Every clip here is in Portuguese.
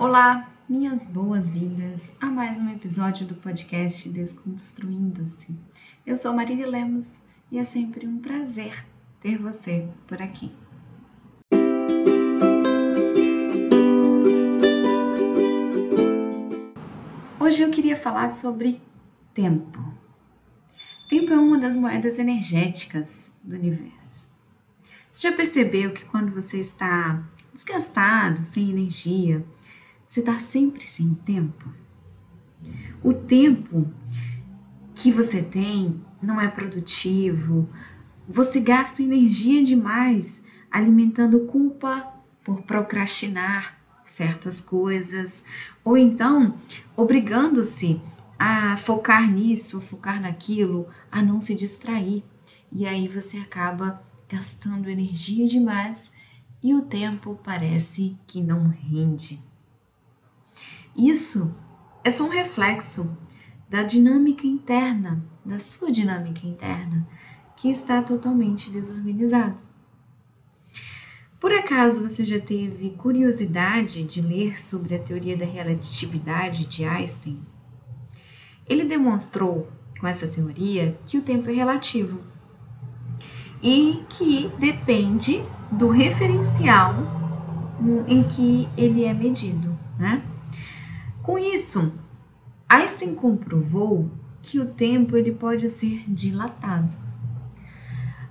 Olá, minhas boas-vindas a mais um episódio do podcast Desconstruindo-se. Eu sou Marília Lemos e é sempre um prazer ter você por aqui. Hoje eu queria falar sobre tempo. Tempo é uma das moedas energéticas do universo. Você já percebeu que quando você está desgastado, sem energia, você está sempre sem tempo? O tempo que você tem não é produtivo, você gasta energia demais alimentando culpa por procrastinar certas coisas, ou então obrigando-se a focar nisso, focar naquilo, a não se distrair. E aí você acaba gastando energia demais e o tempo parece que não rende. Isso é só um reflexo da dinâmica interna, da sua dinâmica interna, que está totalmente desorganizado. Por acaso você já teve curiosidade de ler sobre a teoria da relatividade de Einstein? Ele demonstrou com essa teoria que o tempo é relativo e que depende do referencial em que ele é medido, né? Com isso, Einstein comprovou que o tempo ele pode ser dilatado.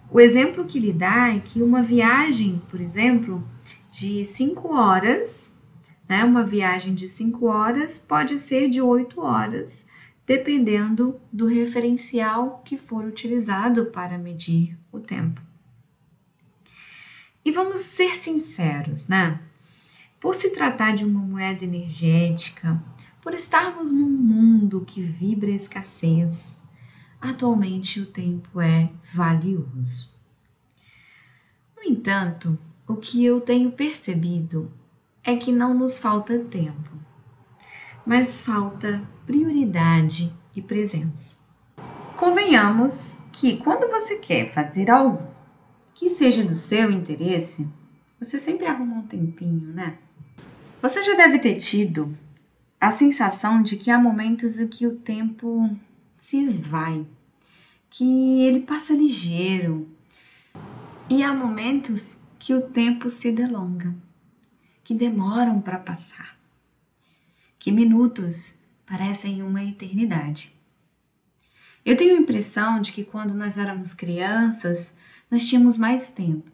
O exemplo que ele dá é que uma viagem, por exemplo, de 5 horas, né, uma viagem de 5 horas pode ser de 8 horas, dependendo do referencial que for utilizado para medir o tempo. E vamos ser sinceros, né? Por se tratar de uma moeda energética, por estarmos num mundo que vibra escassez, atualmente o tempo é valioso. No entanto, o que eu tenho percebido é que não nos falta tempo, mas falta prioridade e presença. Convenhamos que quando você quer fazer algo que seja do seu interesse, você sempre arruma um tempinho, né? Você já deve ter tido a sensação de que há momentos em que o tempo se esvai, que ele passa ligeiro, e há momentos que o tempo se delonga, que demoram para passar, que minutos parecem uma eternidade. Eu tenho a impressão de que quando nós éramos crianças, nós tínhamos mais tempo.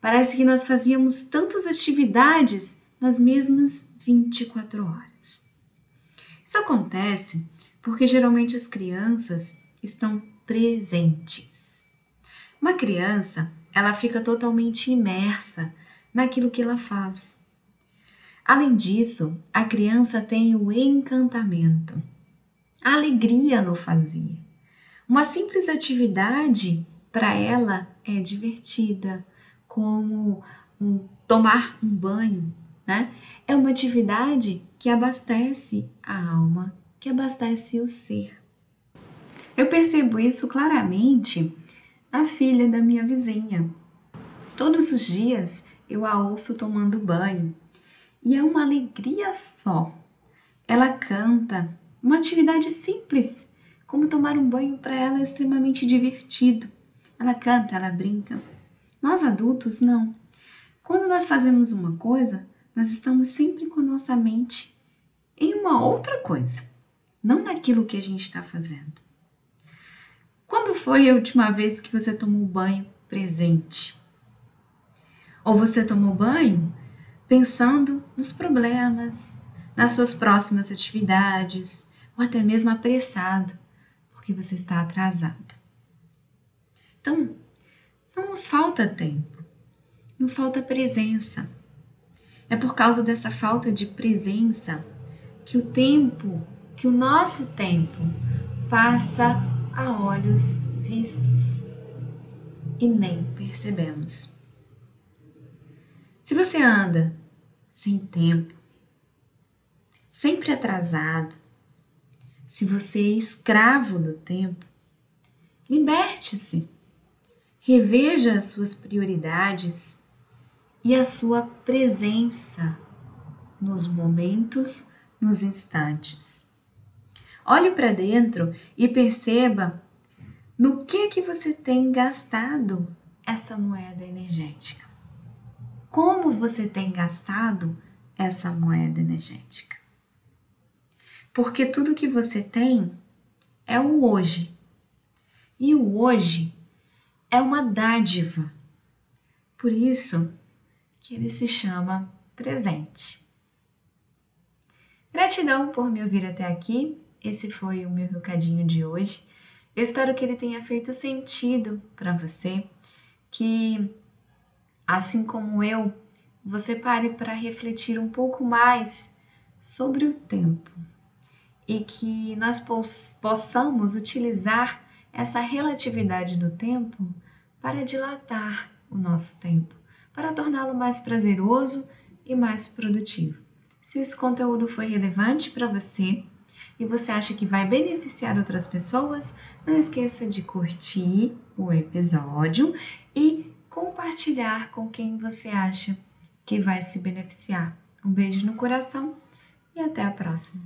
Parece que nós fazíamos tantas atividades nas mesmas 24 horas. Isso acontece porque geralmente as crianças estão presentes. Uma criança, ela fica totalmente imersa naquilo que ela faz. Além disso, a criança tem o encantamento, a alegria no fazer. Uma simples atividade para ela é divertida, como um, tomar um banho, né? É uma atividade que abastece a alma, que abastece o ser. Eu percebo isso claramente na filha da minha vizinha. Todos os dias eu a ouço tomando banho e é uma alegria só. Ela canta, uma atividade simples, como tomar um banho para ela é extremamente divertido. Ela canta, ela brinca. Nós adultos não. Quando nós fazemos uma coisa, nós estamos sempre com nossa mente em uma outra coisa, não naquilo que a gente está fazendo. Quando foi a última vez que você tomou banho presente? Ou você tomou banho pensando nos problemas, nas suas próximas atividades, ou até mesmo apressado, porque você está atrasado. Então, não nos falta tempo, nos falta presença. É por causa dessa falta de presença que o tempo, que o nosso tempo passa a olhos vistos e nem percebemos. Se você anda sem tempo, sempre atrasado, se você é escravo do tempo, liberte-se, reveja as suas prioridades e a sua presença nos momentos, nos instantes. Olhe para dentro e perceba no que que você tem gastado essa moeda energética. Como você tem gastado essa moeda energética? Porque tudo que você tem é o hoje. E o hoje é uma dádiva. Por isso que ele se chama presente. Gratidão por me ouvir até aqui. Esse foi o meu recadinho de hoje. Eu espero que ele tenha feito sentido para você, que assim como eu, você pare para refletir um pouco mais sobre o tempo e que nós possamos utilizar essa relatividade do tempo para dilatar o nosso tempo, para torná-lo mais prazeroso e mais produtivo. Se esse conteúdo foi relevante para você e você acha que vai beneficiar outras pessoas, não esqueça de curtir o episódio e compartilhar com quem você acha que vai se beneficiar. Um beijo no coração e até a próxima!